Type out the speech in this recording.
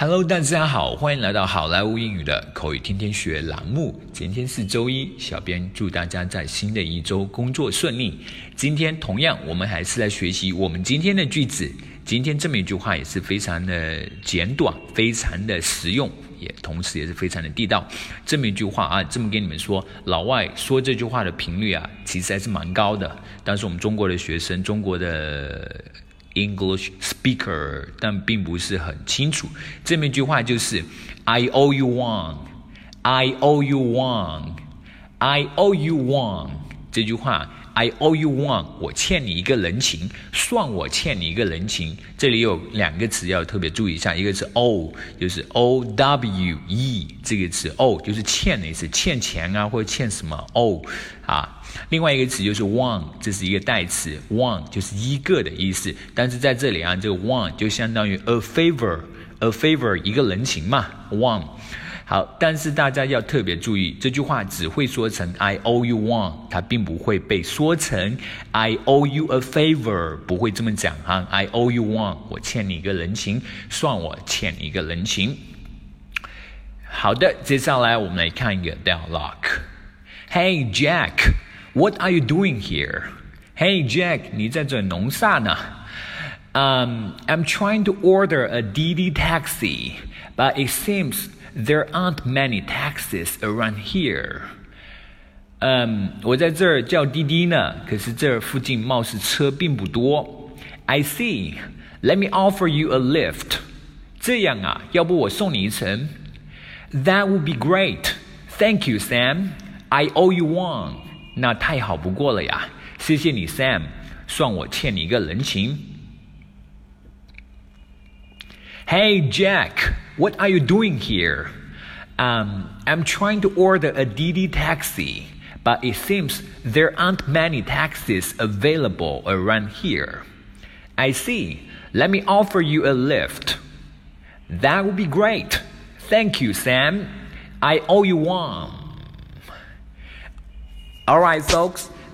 Hello，大家好，欢迎来到好莱坞英语的口语天天学栏目。今天是周一，小编祝大家在新的一周工作顺利。今天同样，我们还是来学习我们今天的句子。今天这么一句话也是非常的简短，非常的实用，也同时也是非常的地道。这么一句话啊，这么跟你们说，老外说这句话的频率啊，其实还是蛮高的。但是我们中国的学生，中国的。English speaker，但并不是很清楚。这么一句话就是 "I owe you one, I owe you one, I owe you one"。这句话 "I owe you one"，我欠你一个人情，算我欠你一个人情。这里有两个词要特别注意一下，一个是 owe，就是 O W E 这个词，owe 就是欠的意思，欠钱啊或者欠什么 owe 啊。另外一个词就是 one，这是一个代词，one 就是一个的意思。但是在这里啊，这个 one 就相当于 a favor，a favor 一个人情嘛，one。好，但是大家要特别注意，这句话只会说成 I owe you one，它并不会被说成 I owe you a favor，不会这么讲哈。I owe you one，我欠你一个人情，算我欠你一个人情。好的，接下来我们来看一个 dialogue。Hey Jack，what are you doing here？Hey Jack，你在这弄啥呢？Um, I'm trying to order a DiDi taxi, but it seems there aren't many taxis around here. 嗯，我在这儿叫滴滴呢，可是这儿附近貌似车并不多。I see. Let me offer you a lift. 这样啊，要不我送你一程？That would be great. Thank you, Sam. I owe you one. 那太好不过了呀！谢谢你，Sam，算我欠你一个人情。Hey Jack, what are you doing here? Um, I'm trying to order a DiDi taxi, but it seems there aren't many taxis available around here. I see. Let me offer you a lift. That would be great. Thank you, Sam. I owe you one. All right, folks,